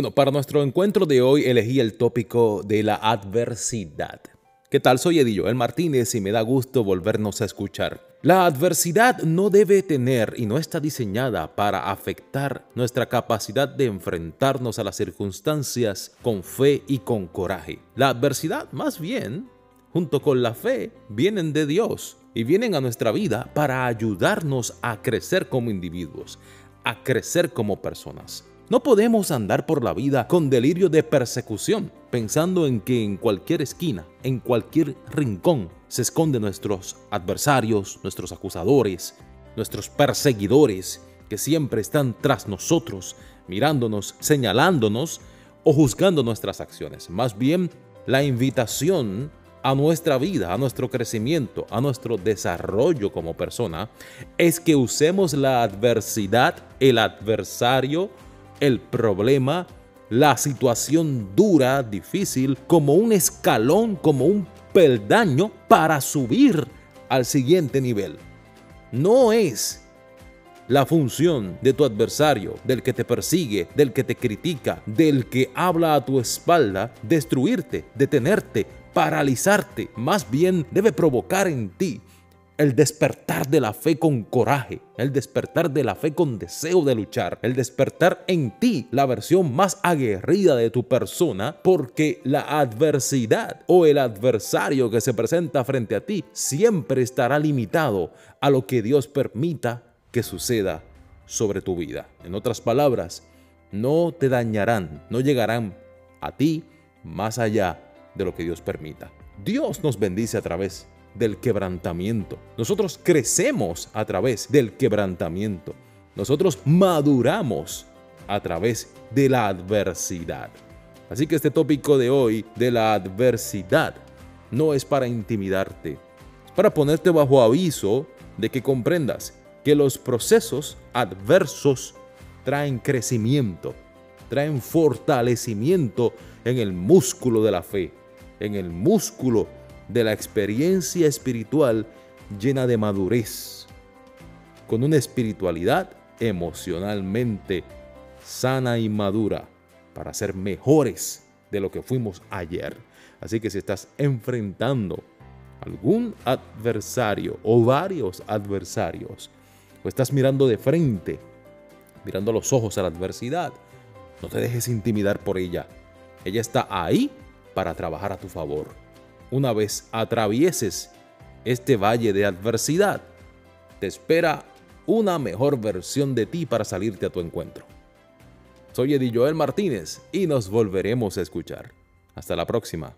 Bueno, para nuestro encuentro de hoy elegí el tópico de la adversidad. ¿Qué tal? Soy Edillo El Martínez y me da gusto volvernos a escuchar. La adversidad no debe tener y no está diseñada para afectar nuestra capacidad de enfrentarnos a las circunstancias con fe y con coraje. La adversidad, más bien, junto con la fe, vienen de Dios y vienen a nuestra vida para ayudarnos a crecer como individuos, a crecer como personas. No podemos andar por la vida con delirio de persecución, pensando en que en cualquier esquina, en cualquier rincón, se esconden nuestros adversarios, nuestros acusadores, nuestros perseguidores, que siempre están tras nosotros, mirándonos, señalándonos o juzgando nuestras acciones. Más bien, la invitación a nuestra vida, a nuestro crecimiento, a nuestro desarrollo como persona, es que usemos la adversidad, el adversario, el problema, la situación dura, difícil, como un escalón, como un peldaño para subir al siguiente nivel. No es la función de tu adversario, del que te persigue, del que te critica, del que habla a tu espalda, destruirte, detenerte, paralizarte. Más bien debe provocar en ti el despertar de la fe con coraje, el despertar de la fe con deseo de luchar, el despertar en ti la versión más aguerrida de tu persona, porque la adversidad o el adversario que se presenta frente a ti siempre estará limitado a lo que Dios permita que suceda sobre tu vida. En otras palabras, no te dañarán, no llegarán a ti más allá de lo que Dios permita. Dios nos bendice a través del quebrantamiento. Nosotros crecemos a través del quebrantamiento. Nosotros maduramos a través de la adversidad. Así que este tópico de hoy de la adversidad no es para intimidarte, es para ponerte bajo aviso de que comprendas que los procesos adversos traen crecimiento, traen fortalecimiento en el músculo de la fe, en el músculo de la experiencia espiritual llena de madurez, con una espiritualidad emocionalmente sana y madura para ser mejores de lo que fuimos ayer. Así que si estás enfrentando algún adversario o varios adversarios, o estás mirando de frente, mirando a los ojos a la adversidad, no te dejes intimidar por ella. Ella está ahí para trabajar a tu favor una vez atravieses este valle de adversidad, te espera una mejor versión de ti para salirte a tu encuentro. Soy Eddie Joel Martínez y nos volveremos a escuchar. Hasta la próxima.